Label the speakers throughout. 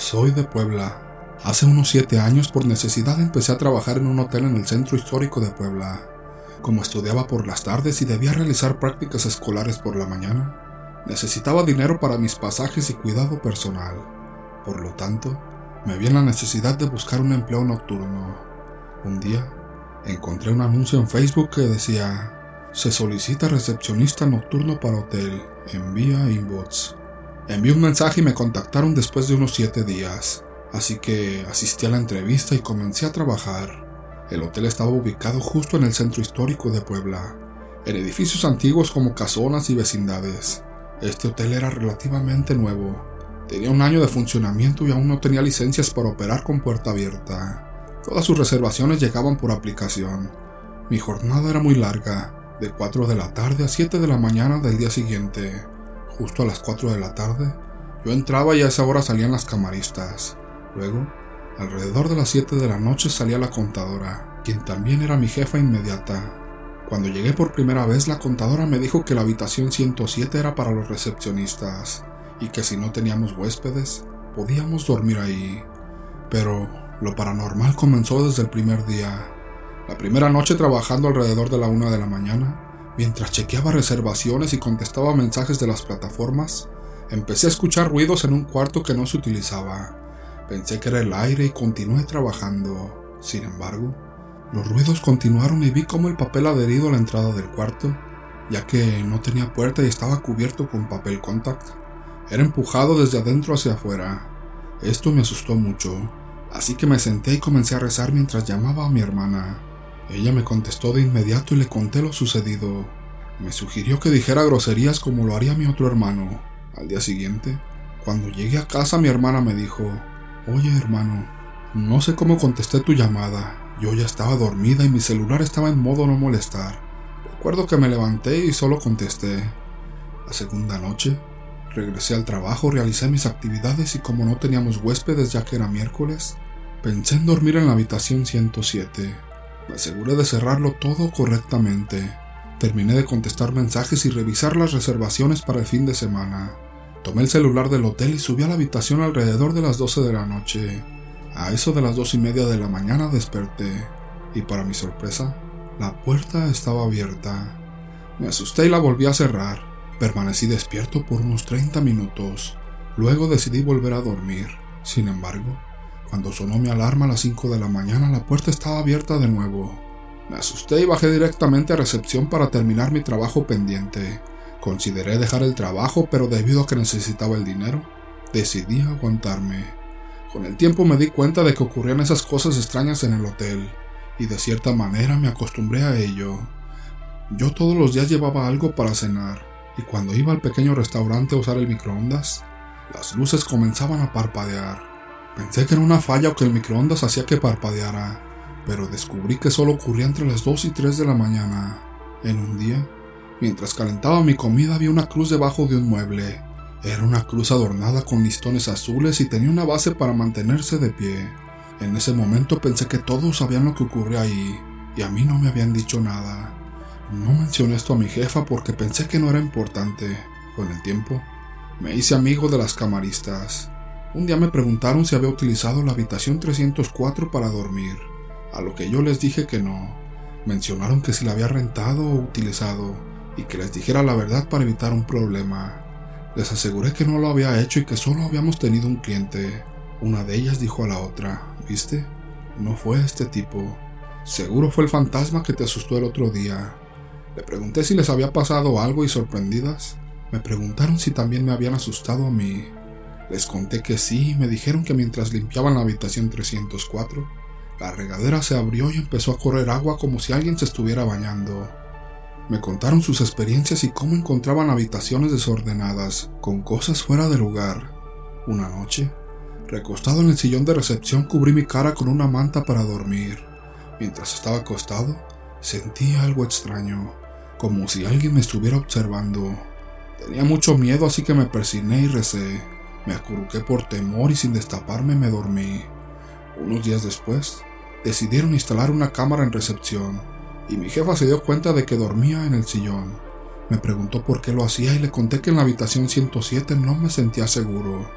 Speaker 1: Soy de Puebla. Hace unos siete años por necesidad empecé a trabajar en un hotel en el centro histórico de Puebla. Como estudiaba por las tardes y debía realizar prácticas escolares por la mañana, necesitaba dinero para mis pasajes y cuidado personal. Por lo tanto, me vi en la necesidad de buscar un empleo nocturno. Un día, encontré un anuncio en Facebook que decía, se solicita recepcionista nocturno para hotel, envía inbox. Envié un mensaje y me contactaron después de unos siete días, así que asistí a la entrevista y comencé a trabajar. El hotel estaba ubicado justo en el centro histórico de Puebla, en edificios antiguos como casonas y vecindades. Este hotel era relativamente nuevo. Tenía un año de funcionamiento y aún no tenía licencias para operar con puerta abierta. Todas sus reservaciones llegaban por aplicación. Mi jornada era muy larga, de 4 de la tarde a 7 de la mañana del día siguiente. Justo a las 4 de la tarde, yo entraba y a esa hora salían las camaristas. Luego, Alrededor de las 7 de la noche salía la contadora, quien también era mi jefa inmediata. Cuando llegué por primera vez, la contadora me dijo que la habitación 107 era para los recepcionistas y que si no teníamos huéspedes, podíamos dormir ahí. Pero lo paranormal comenzó desde el primer día. La primera noche trabajando alrededor de la una de la mañana, mientras chequeaba reservaciones y contestaba mensajes de las plataformas, empecé a escuchar ruidos en un cuarto que no se utilizaba. Pensé que era el aire y continué trabajando. Sin embargo, los ruidos continuaron y vi cómo el papel adherido a la entrada del cuarto, ya que no tenía puerta y estaba cubierto con papel contact, era empujado desde adentro hacia afuera. Esto me asustó mucho, así que me senté y comencé a rezar mientras llamaba a mi hermana. Ella me contestó de inmediato y le conté lo sucedido. Me sugirió que dijera groserías como lo haría mi otro hermano. Al día siguiente, cuando llegué a casa mi hermana me dijo, Oye, hermano, no sé cómo contesté tu llamada. Yo ya estaba dormida y mi celular estaba en modo no molestar. Recuerdo que me levanté y solo contesté. La segunda noche, regresé al trabajo, realicé mis actividades y como no teníamos huéspedes ya que era miércoles, pensé en dormir en la habitación 107. Me aseguré de cerrarlo todo correctamente. Terminé de contestar mensajes y revisar las reservaciones para el fin de semana. Tomé el celular del hotel y subí a la habitación alrededor de las 12 de la noche. A eso de las dos y media de la mañana desperté, y para mi sorpresa, la puerta estaba abierta. Me asusté y la volví a cerrar. Permanecí despierto por unos 30 minutos. Luego decidí volver a dormir. Sin embargo, cuando sonó mi alarma a las 5 de la mañana, la puerta estaba abierta de nuevo. Me asusté y bajé directamente a recepción para terminar mi trabajo pendiente. Consideré dejar el trabajo, pero debido a que necesitaba el dinero, decidí aguantarme. Con el tiempo me di cuenta de que ocurrían esas cosas extrañas en el hotel, y de cierta manera me acostumbré a ello. Yo todos los días llevaba algo para cenar, y cuando iba al pequeño restaurante a usar el microondas, las luces comenzaban a parpadear. Pensé que era una falla o que el microondas hacía que parpadeara, pero descubrí que solo ocurría entre las 2 y 3 de la mañana. En un día, Mientras calentaba mi comida vi una cruz debajo de un mueble. Era una cruz adornada con listones azules y tenía una base para mantenerse de pie. En ese momento pensé que todos sabían lo que ocurría ahí, y a mí no me habían dicho nada. No mencioné esto a mi jefa porque pensé que no era importante. Con el tiempo, me hice amigo de las camaristas. Un día me preguntaron si había utilizado la habitación 304 para dormir, a lo que yo les dije que no. Mencionaron que si la había rentado o utilizado, y que les dijera la verdad para evitar un problema. Les aseguré que no lo había hecho y que solo habíamos tenido un cliente. Una de ellas dijo a la otra, ¿viste? No fue este tipo. Seguro fue el fantasma que te asustó el otro día. Le pregunté si les había pasado algo y sorprendidas, me preguntaron si también me habían asustado a mí. Les conté que sí y me dijeron que mientras limpiaban la habitación 304, la regadera se abrió y empezó a correr agua como si alguien se estuviera bañando. Me contaron sus experiencias y cómo encontraban habitaciones desordenadas, con cosas fuera de lugar. Una noche, recostado en el sillón de recepción, cubrí mi cara con una manta para dormir. Mientras estaba acostado, sentí algo extraño, como si alguien me estuviera observando. Tenía mucho miedo, así que me persigné y recé. Me acurruqué por temor y sin destaparme me dormí. Unos días después, decidieron instalar una cámara en recepción y mi jefa se dio cuenta de que dormía en el sillón. Me preguntó por qué lo hacía y le conté que en la habitación 107 no me sentía seguro.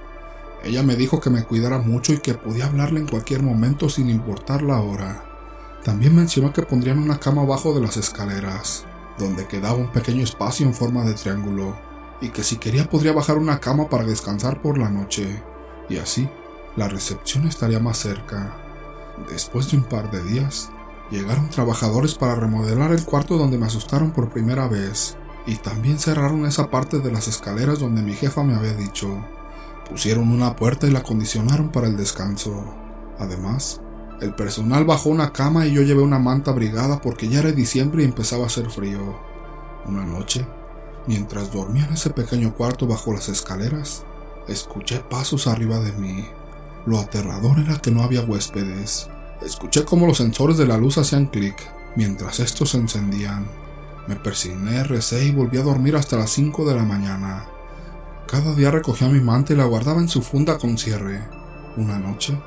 Speaker 1: Ella me dijo que me cuidara mucho y que podía hablarle en cualquier momento sin importar la hora. También mencionó que pondrían una cama abajo de las escaleras, donde quedaba un pequeño espacio en forma de triángulo, y que si quería podría bajar una cama para descansar por la noche, y así la recepción estaría más cerca. Después de un par de días, llegaron trabajadores para remodelar el cuarto donde me asustaron por primera vez, y también cerraron esa parte de las escaleras donde mi jefa me había dicho. Pusieron una puerta y la acondicionaron para el descanso. Además, el personal bajó una cama y yo llevé una manta abrigada porque ya era diciembre y empezaba a hacer frío. Una noche, mientras dormía en ese pequeño cuarto bajo las escaleras, escuché pasos arriba de mí. Lo aterrador era que no había huéspedes. Escuché cómo los sensores de la luz hacían clic mientras estos se encendían. Me persigné, recé y volví a dormir hasta las 5 de la mañana. Cada día recogía mi manta y la guardaba en su funda con cierre. Una noche,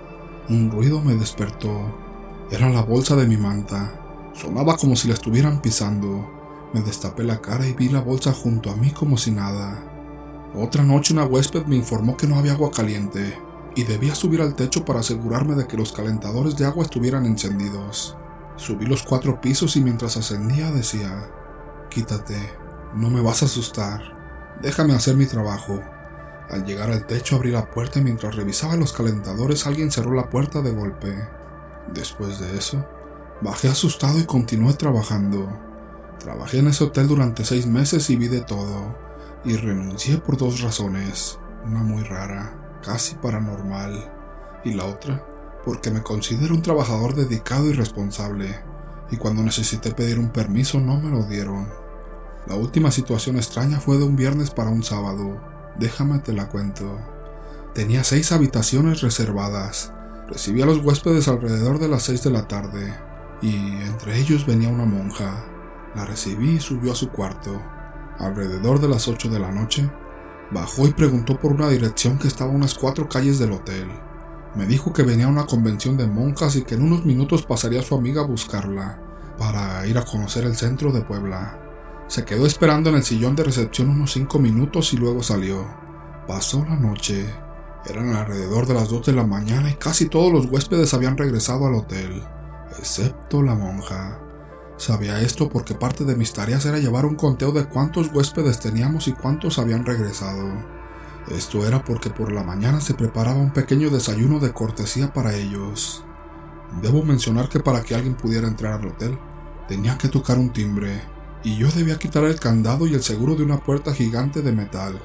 Speaker 1: un ruido me despertó. Era la bolsa de mi manta. Sonaba como si la estuvieran pisando. Me destapé la cara y vi la bolsa junto a mí como si nada. Otra noche una huésped me informó que no había agua caliente y debía subir al techo para asegurarme de que los calentadores de agua estuvieran encendidos. Subí los cuatro pisos y mientras ascendía decía, Quítate, no me vas a asustar, déjame hacer mi trabajo. Al llegar al techo abrí la puerta y mientras revisaba los calentadores alguien cerró la puerta de golpe. Después de eso, bajé asustado y continué trabajando. Trabajé en ese hotel durante seis meses y vi de todo, y renuncié por dos razones, una muy rara, casi paranormal, y la otra porque me considero un trabajador dedicado y responsable, y cuando necesité pedir un permiso no me lo dieron. La última situación extraña fue de un viernes para un sábado, Déjame te la cuento. Tenía seis habitaciones reservadas. Recibí a los huéspedes alrededor de las seis de la tarde, y entre ellos venía una monja. La recibí y subió a su cuarto. Alrededor de las ocho de la noche, bajó y preguntó por una dirección que estaba a unas cuatro calles del hotel. Me dijo que venía a una convención de monjas y que en unos minutos pasaría su amiga a buscarla, para ir a conocer el centro de Puebla. Se quedó esperando en el sillón de recepción unos cinco minutos y luego salió. Pasó la noche. Eran alrededor de las dos de la mañana y casi todos los huéspedes habían regresado al hotel, excepto la monja. Sabía esto porque parte de mis tareas era llevar un conteo de cuántos huéspedes teníamos y cuántos habían regresado. Esto era porque por la mañana se preparaba un pequeño desayuno de cortesía para ellos. Debo mencionar que para que alguien pudiera entrar al hotel, tenía que tocar un timbre, y yo debía quitar el candado y el seguro de una puerta gigante de metal.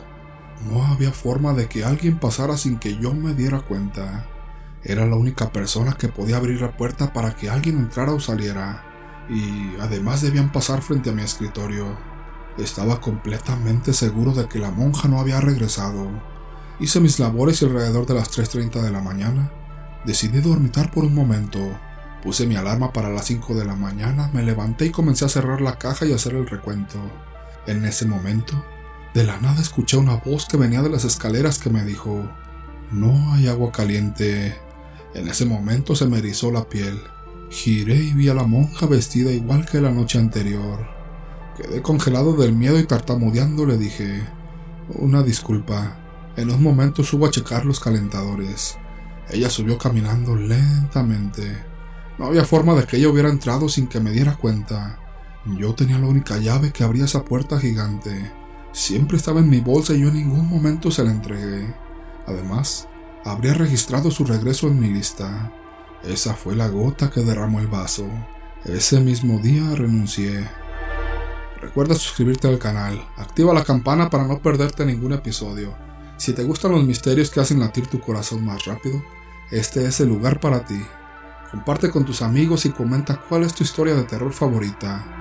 Speaker 1: No había forma de que alguien pasara sin que yo me diera cuenta. Era la única persona que podía abrir la puerta para que alguien entrara o saliera, y además debían pasar frente a mi escritorio. Estaba completamente seguro de que la monja no había regresado. Hice mis labores y alrededor de las 3.30 de la mañana decidí dormitar por un momento Puse mi alarma para las 5 de la mañana, me levanté y comencé a cerrar la caja y hacer el recuento. En ese momento, de la nada escuché una voz que venía de las escaleras que me dijo, No hay agua caliente. En ese momento se me erizó la piel. Giré y vi a la monja vestida igual que la noche anterior. Quedé congelado del miedo y tartamudeando le dije, Una disculpa. En un momento subo a checar los calentadores. Ella subió caminando lentamente. No había forma de que ella hubiera entrado sin que me diera cuenta. Yo tenía la única llave que abría esa puerta gigante. Siempre estaba en mi bolsa y yo en ningún momento se la entregué. Además, habría registrado su regreso en mi lista. Esa fue la gota que derramó el vaso. Ese mismo día renuncié. Recuerda suscribirte al canal, activa la campana para no perderte ningún episodio. Si te gustan los misterios que hacen latir tu corazón más rápido, este es el lugar para ti. Comparte con tus amigos y comenta cuál es tu historia de terror favorita.